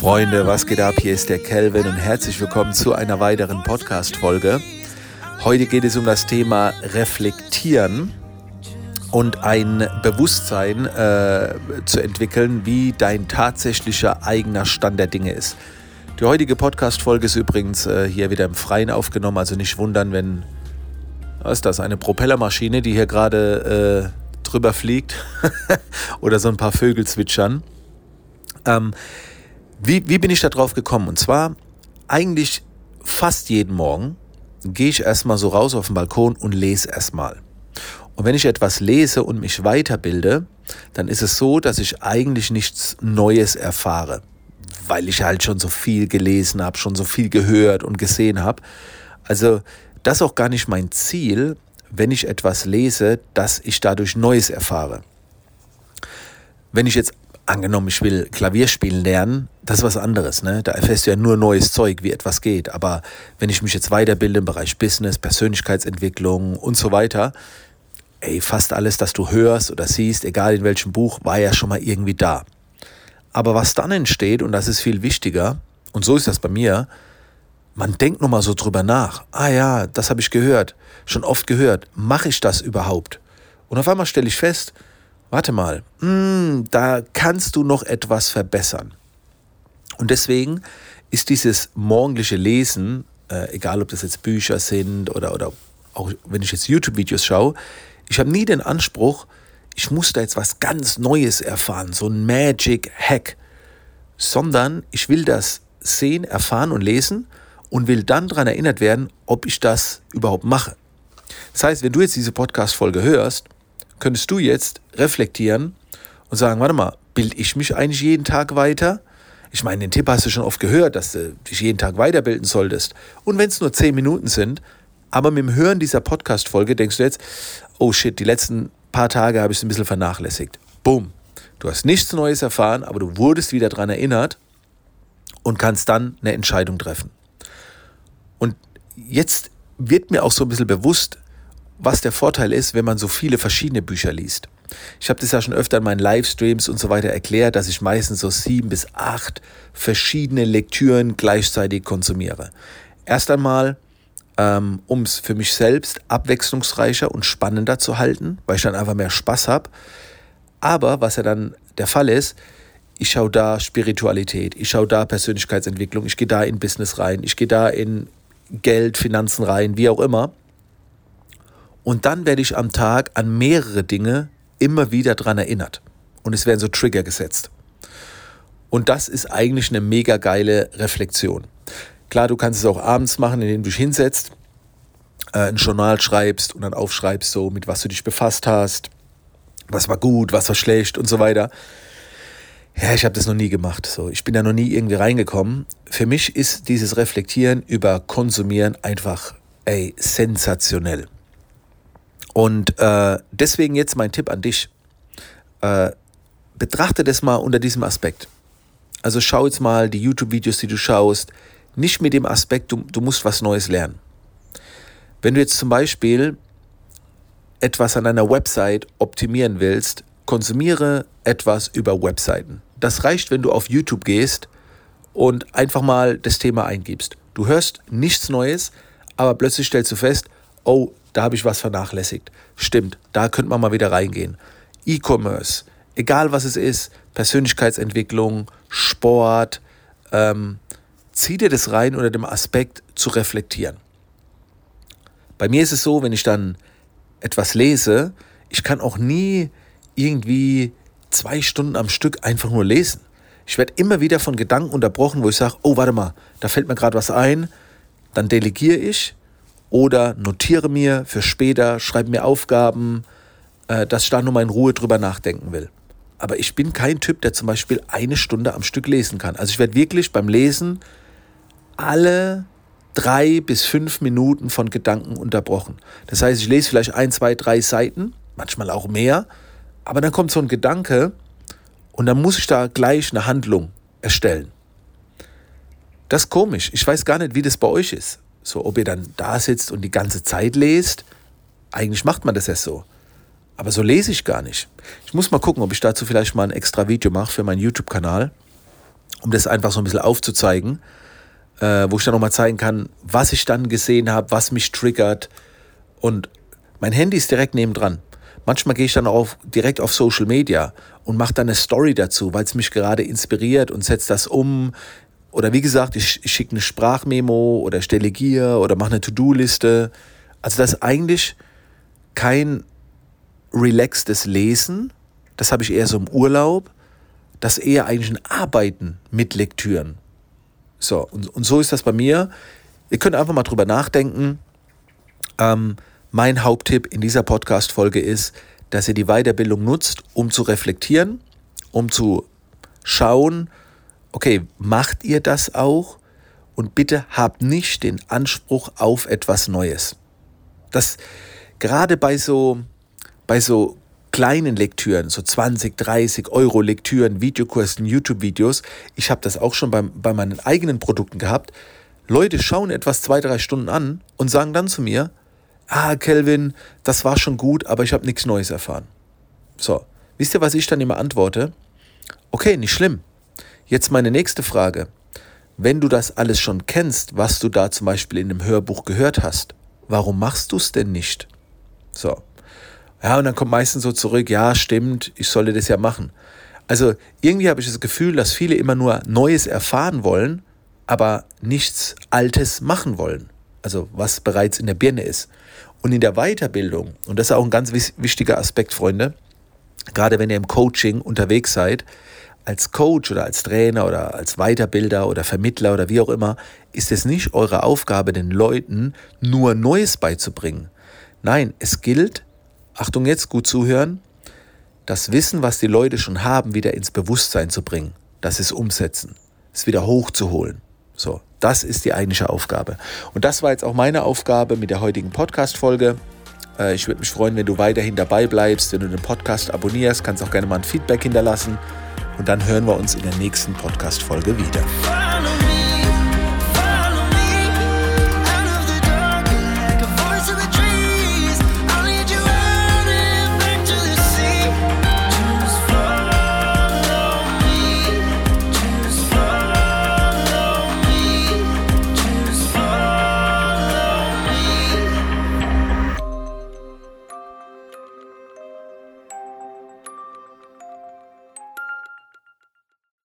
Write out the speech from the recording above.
Freunde, was geht ab? Hier ist der Kelvin und herzlich willkommen zu einer weiteren Podcast-Folge. Heute geht es um das Thema Reflektieren und ein Bewusstsein äh, zu entwickeln, wie dein tatsächlicher eigener Stand der Dinge ist. Die heutige Podcast-Folge ist übrigens äh, hier wieder im Freien aufgenommen, also nicht wundern, wenn. Was ist das? Eine Propellermaschine, die hier gerade äh, drüber fliegt oder so ein paar Vögel zwitschern. Ähm, wie, wie bin ich da drauf gekommen? Und zwar eigentlich fast jeden Morgen gehe ich erstmal so raus auf den Balkon und lese erstmal. Und wenn ich etwas lese und mich weiterbilde, dann ist es so, dass ich eigentlich nichts Neues erfahre, weil ich halt schon so viel gelesen habe, schon so viel gehört und gesehen habe. Also das ist auch gar nicht mein Ziel, wenn ich etwas lese, dass ich dadurch Neues erfahre. Wenn ich jetzt angenommen, ich will Klavier spielen lernen, das ist was anderes. Ne? Da erfährst du ja nur neues Zeug, wie etwas geht. Aber wenn ich mich jetzt weiterbilde im Bereich Business, Persönlichkeitsentwicklung und so weiter, ey, fast alles, das du hörst oder siehst, egal in welchem Buch, war ja schon mal irgendwie da. Aber was dann entsteht, und das ist viel wichtiger, und so ist das bei mir, man denkt nochmal so drüber nach. Ah ja, das habe ich gehört, schon oft gehört. Mache ich das überhaupt? Und auf einmal stelle ich fest, warte mal, mh, hm, da kannst du noch etwas verbessern. Und deswegen ist dieses morgendliche Lesen, äh, egal ob das jetzt Bücher sind oder, oder auch wenn ich jetzt YouTube-Videos schaue, ich habe nie den Anspruch, ich muss da jetzt was ganz Neues erfahren, so ein Magic-Hack, sondern ich will das sehen, erfahren und lesen und will dann daran erinnert werden, ob ich das überhaupt mache. Das heißt, wenn du jetzt diese Podcast-Folge hörst könntest du jetzt reflektieren und sagen, warte mal, bilde ich mich eigentlich jeden Tag weiter? Ich meine, den Tipp hast du schon oft gehört, dass du dich jeden Tag weiterbilden solltest. Und wenn es nur zehn Minuten sind, aber mit dem Hören dieser Podcast-Folge denkst du jetzt, oh shit, die letzten paar Tage habe ich es ein bisschen vernachlässigt. Boom. Du hast nichts Neues erfahren, aber du wurdest wieder daran erinnert und kannst dann eine Entscheidung treffen. Und jetzt wird mir auch so ein bisschen bewusst, was der Vorteil ist, wenn man so viele verschiedene Bücher liest. Ich habe das ja schon öfter in meinen Livestreams und so weiter erklärt, dass ich meistens so sieben bis acht verschiedene Lektüren gleichzeitig konsumiere. Erst einmal, ähm, um es für mich selbst abwechslungsreicher und spannender zu halten, weil ich dann einfach mehr Spaß habe. Aber was ja dann der Fall ist, ich schaue da Spiritualität, ich schaue da Persönlichkeitsentwicklung, ich gehe da in Business rein, ich gehe da in Geld, Finanzen rein, wie auch immer. Und dann werde ich am Tag an mehrere Dinge immer wieder daran erinnert. Und es werden so Trigger gesetzt. Und das ist eigentlich eine mega geile Reflexion. Klar, du kannst es auch abends machen, indem du dich hinsetzt, äh, ein Journal schreibst und dann aufschreibst, so mit was du dich befasst hast, was war gut, was war schlecht und so weiter. Ja, ich habe das noch nie gemacht. So, ich bin da noch nie irgendwie reingekommen. Für mich ist dieses Reflektieren über Konsumieren einfach, ey, sensationell. Und äh, deswegen jetzt mein Tipp an dich. Äh, betrachte das mal unter diesem Aspekt. Also schau jetzt mal die YouTube-Videos, die du schaust, nicht mit dem Aspekt, du, du musst was Neues lernen. Wenn du jetzt zum Beispiel etwas an deiner Website optimieren willst, konsumiere etwas über Webseiten. Das reicht, wenn du auf YouTube gehst und einfach mal das Thema eingibst. Du hörst nichts Neues, aber plötzlich stellst du fest, oh, da habe ich was vernachlässigt. Stimmt, da könnte man mal wieder reingehen. E-Commerce, egal was es ist, Persönlichkeitsentwicklung, Sport, ähm, zieh dir das rein unter dem Aspekt zu reflektieren. Bei mir ist es so, wenn ich dann etwas lese, ich kann auch nie irgendwie zwei Stunden am Stück einfach nur lesen. Ich werde immer wieder von Gedanken unterbrochen, wo ich sage, oh, warte mal, da fällt mir gerade was ein. Dann delegiere ich oder notiere mir für später, schreibe mir Aufgaben, äh, dass ich da nur mal in Ruhe drüber nachdenken will. Aber ich bin kein Typ, der zum Beispiel eine Stunde am Stück lesen kann. Also ich werde wirklich beim Lesen alle drei bis fünf Minuten von Gedanken unterbrochen. Das heißt, ich lese vielleicht ein, zwei, drei Seiten, manchmal auch mehr, aber dann kommt so ein Gedanke und dann muss ich da gleich eine Handlung erstellen. Das ist komisch. Ich weiß gar nicht, wie das bei euch ist. So, ob ihr dann da sitzt und die ganze Zeit lest, eigentlich macht man das ja so. Aber so lese ich gar nicht. Ich muss mal gucken, ob ich dazu vielleicht mal ein extra Video mache für meinen YouTube-Kanal. um das einfach so ein bisschen aufzuzeigen, äh, wo ich dann nochmal zeigen kann, was ich dann gesehen habe, was mich triggert. Und mein Handy ist direkt nebendran. Manchmal gehe ich dann auch direkt auf Social Media und mache dann eine Story dazu, weil es mich gerade inspiriert und setze das um. Oder wie gesagt, ich, ich schicke eine Sprachmemo oder delegiere oder mache eine To-Do-Liste. Also das ist eigentlich kein relaxtes Lesen. Das habe ich eher so im Urlaub. Das ist eher eigentlich ein Arbeiten mit Lektüren. So, und, und so ist das bei mir. Ihr könnt einfach mal drüber nachdenken. Ähm, mein Haupttipp in dieser Podcast-Folge ist, dass ihr die Weiterbildung nutzt, um zu reflektieren, um zu schauen, okay, macht ihr das auch? Und bitte habt nicht den Anspruch auf etwas Neues. Das gerade bei so, bei so kleinen Lektüren, so 20, 30 Euro Lektüren, Videokursen, YouTube-Videos, ich habe das auch schon bei, bei meinen eigenen Produkten gehabt. Leute schauen etwas zwei, drei Stunden an und sagen dann zu mir, ah, Kelvin, das war schon gut, aber ich habe nichts Neues erfahren. So, wisst ihr, was ich dann immer antworte? Okay, nicht schlimm. Jetzt meine nächste Frage. Wenn du das alles schon kennst, was du da zum Beispiel in einem Hörbuch gehört hast, warum machst du es denn nicht? So. Ja, und dann kommt meistens so zurück, ja, stimmt, ich solle das ja machen. Also irgendwie habe ich das Gefühl, dass viele immer nur Neues erfahren wollen, aber nichts Altes machen wollen. Also was bereits in der Birne ist. Und in der Weiterbildung, und das ist auch ein ganz wichtiger Aspekt, Freunde, gerade wenn ihr im Coaching unterwegs seid, als Coach oder als Trainer oder als Weiterbilder oder Vermittler oder wie auch immer, ist es nicht eure Aufgabe, den Leuten nur Neues beizubringen. Nein, es gilt, Achtung jetzt, gut zuhören, das Wissen, was die Leute schon haben, wieder ins Bewusstsein zu bringen. Das ist umsetzen, es wieder hochzuholen. So, das ist die eigentliche Aufgabe. Und das war jetzt auch meine Aufgabe mit der heutigen Podcast-Folge. Äh, ich würde mich freuen, wenn du weiterhin dabei bleibst, wenn du den Podcast abonnierst, kannst auch gerne mal ein Feedback hinterlassen. Und dann hören wir uns in der nächsten Podcast-Folge wieder.